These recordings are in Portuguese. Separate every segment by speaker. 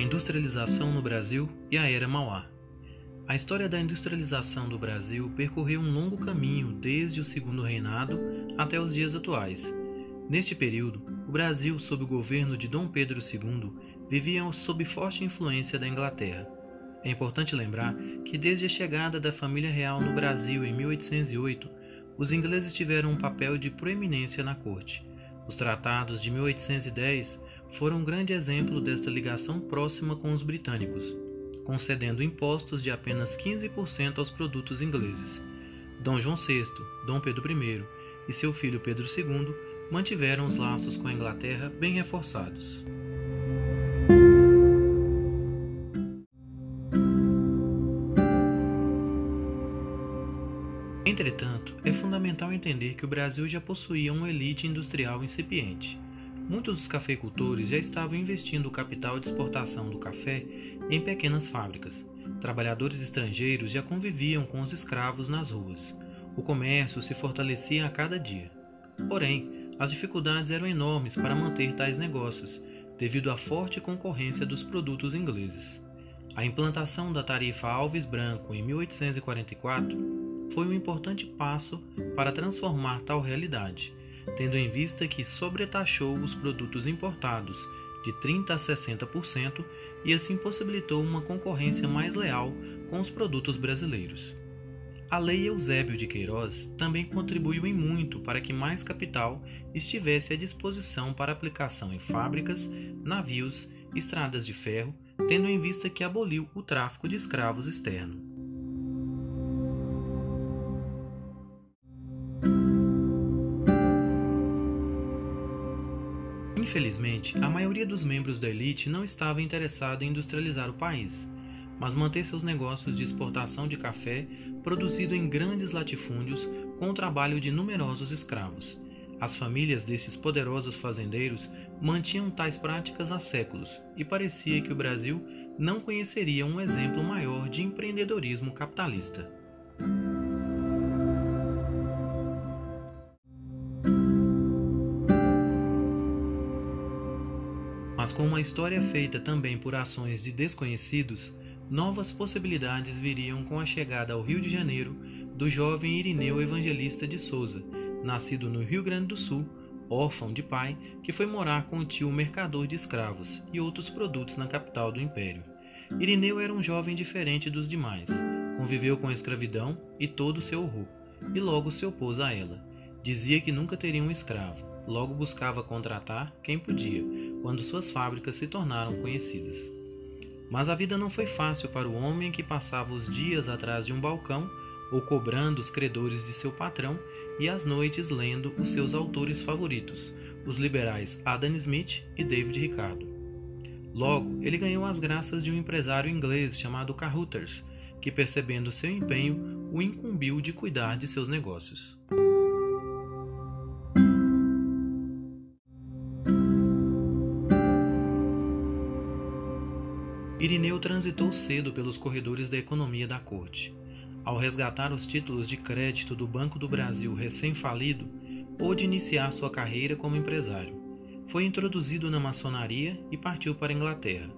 Speaker 1: A industrialização no Brasil e a Era Mauá. A história da industrialização do Brasil percorreu um longo caminho desde o segundo reinado até os dias atuais. Neste período, o Brasil, sob o governo de Dom Pedro II, vivia sob forte influência da Inglaterra. É importante lembrar que desde a chegada da família real no Brasil em 1808, os ingleses tiveram um papel de proeminência na corte. Os tratados de 1810 foram um grande exemplo desta ligação próxima com os britânicos, concedendo impostos de apenas 15% aos produtos ingleses. Dom João VI, Dom Pedro I e seu filho Pedro II mantiveram os laços com a Inglaterra bem reforçados. Entretanto, é fundamental entender que o Brasil já possuía uma elite industrial incipiente. Muitos dos cafeicultores já estavam investindo o capital de exportação do café em pequenas fábricas. Trabalhadores estrangeiros já conviviam com os escravos nas ruas. O comércio se fortalecia a cada dia. Porém, as dificuldades eram enormes para manter tais negócios, devido à forte concorrência dos produtos ingleses. A implantação da tarifa Alves Branco em 1844 foi um importante passo para transformar tal realidade tendo em vista que sobretaxou os produtos importados de 30% a 60% e assim possibilitou uma concorrência mais leal com os produtos brasileiros. A Lei Eusébio de Queiroz também contribuiu em muito para que mais capital estivesse à disposição para aplicação em fábricas, navios, estradas de ferro, tendo em vista que aboliu o tráfico de escravos externo. Infelizmente, a maioria dos membros da elite não estava interessada em industrializar o país, mas manter seus negócios de exportação de café produzido em grandes latifúndios com o trabalho de numerosos escravos. As famílias desses poderosos fazendeiros mantinham tais práticas há séculos e parecia que o Brasil não conheceria um exemplo maior de empreendedorismo capitalista. Mas com uma história feita também por ações de desconhecidos, novas possibilidades viriam com a chegada ao Rio de Janeiro do jovem Irineu Evangelista de Souza, nascido no Rio Grande do Sul, órfão de pai, que foi morar com o tio mercador de escravos e outros produtos na capital do império. Irineu era um jovem diferente dos demais, conviveu com a escravidão e todo o seu horror, e logo se opôs a ela. Dizia que nunca teria um escravo, logo buscava contratar quem podia, quando suas fábricas se tornaram conhecidas. Mas a vida não foi fácil para o homem que passava os dias atrás de um balcão ou cobrando os credores de seu patrão e as noites lendo os seus autores favoritos, os liberais Adam Smith e David Ricardo. Logo, ele ganhou as graças de um empresário inglês chamado Carruthers, que, percebendo seu empenho, o incumbiu de cuidar de seus negócios. Irineu transitou cedo pelos corredores da economia da corte. Ao resgatar os títulos de crédito do Banco do Brasil recém-falido, pôde iniciar sua carreira como empresário. Foi introduzido na maçonaria e partiu para a Inglaterra.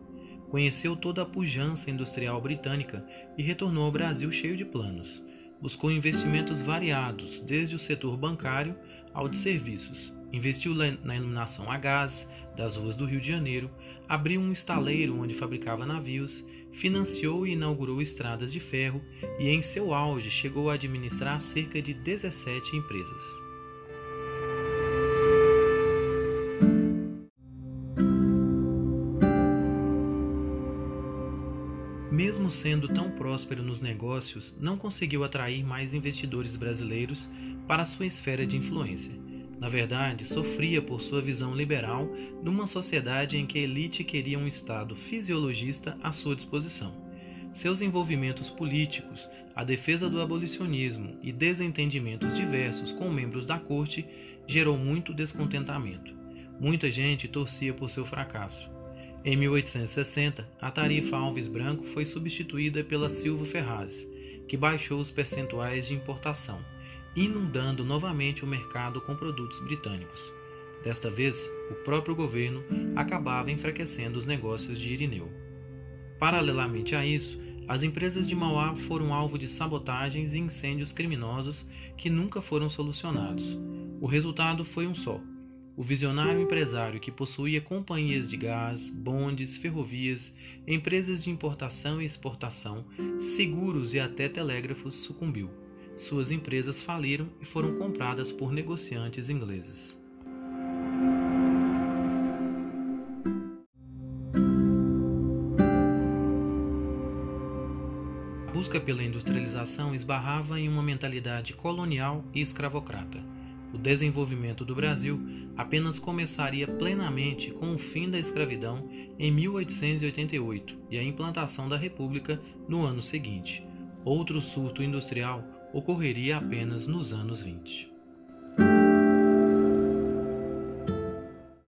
Speaker 1: Conheceu toda a pujança industrial britânica e retornou ao Brasil cheio de planos. Buscou investimentos variados, desde o setor bancário ao de serviços. Investiu na iluminação a gás das ruas do Rio de Janeiro, abriu um estaleiro onde fabricava navios, financiou e inaugurou estradas de ferro e, em seu auge, chegou a administrar cerca de 17 empresas. Mesmo sendo tão próspero nos negócios, não conseguiu atrair mais investidores brasileiros para sua esfera de influência na verdade, sofria por sua visão liberal numa sociedade em que a elite queria um Estado fisiologista à sua disposição. Seus envolvimentos políticos, a defesa do abolicionismo e desentendimentos diversos com membros da corte gerou muito descontentamento. Muita gente torcia por seu fracasso. Em 1860, a tarifa Alves Branco foi substituída pela Silva Ferraz, que baixou os percentuais de importação inundando novamente o mercado com produtos britânicos. Desta vez, o próprio governo acabava enfraquecendo os negócios de Irineu. Paralelamente a isso, as empresas de Mauá foram alvo de sabotagens e incêndios criminosos que nunca foram solucionados. O resultado foi um só: o visionário empresário que possuía companhias de gás, bondes, ferrovias, empresas de importação e exportação, seguros e até telégrafos sucumbiu. Suas empresas faliram e foram compradas por negociantes ingleses. A busca pela industrialização esbarrava em uma mentalidade colonial e escravocrata. O desenvolvimento do Brasil apenas começaria plenamente com o fim da escravidão em 1888 e a implantação da República no ano seguinte. Outro surto industrial ocorreria apenas nos anos 20.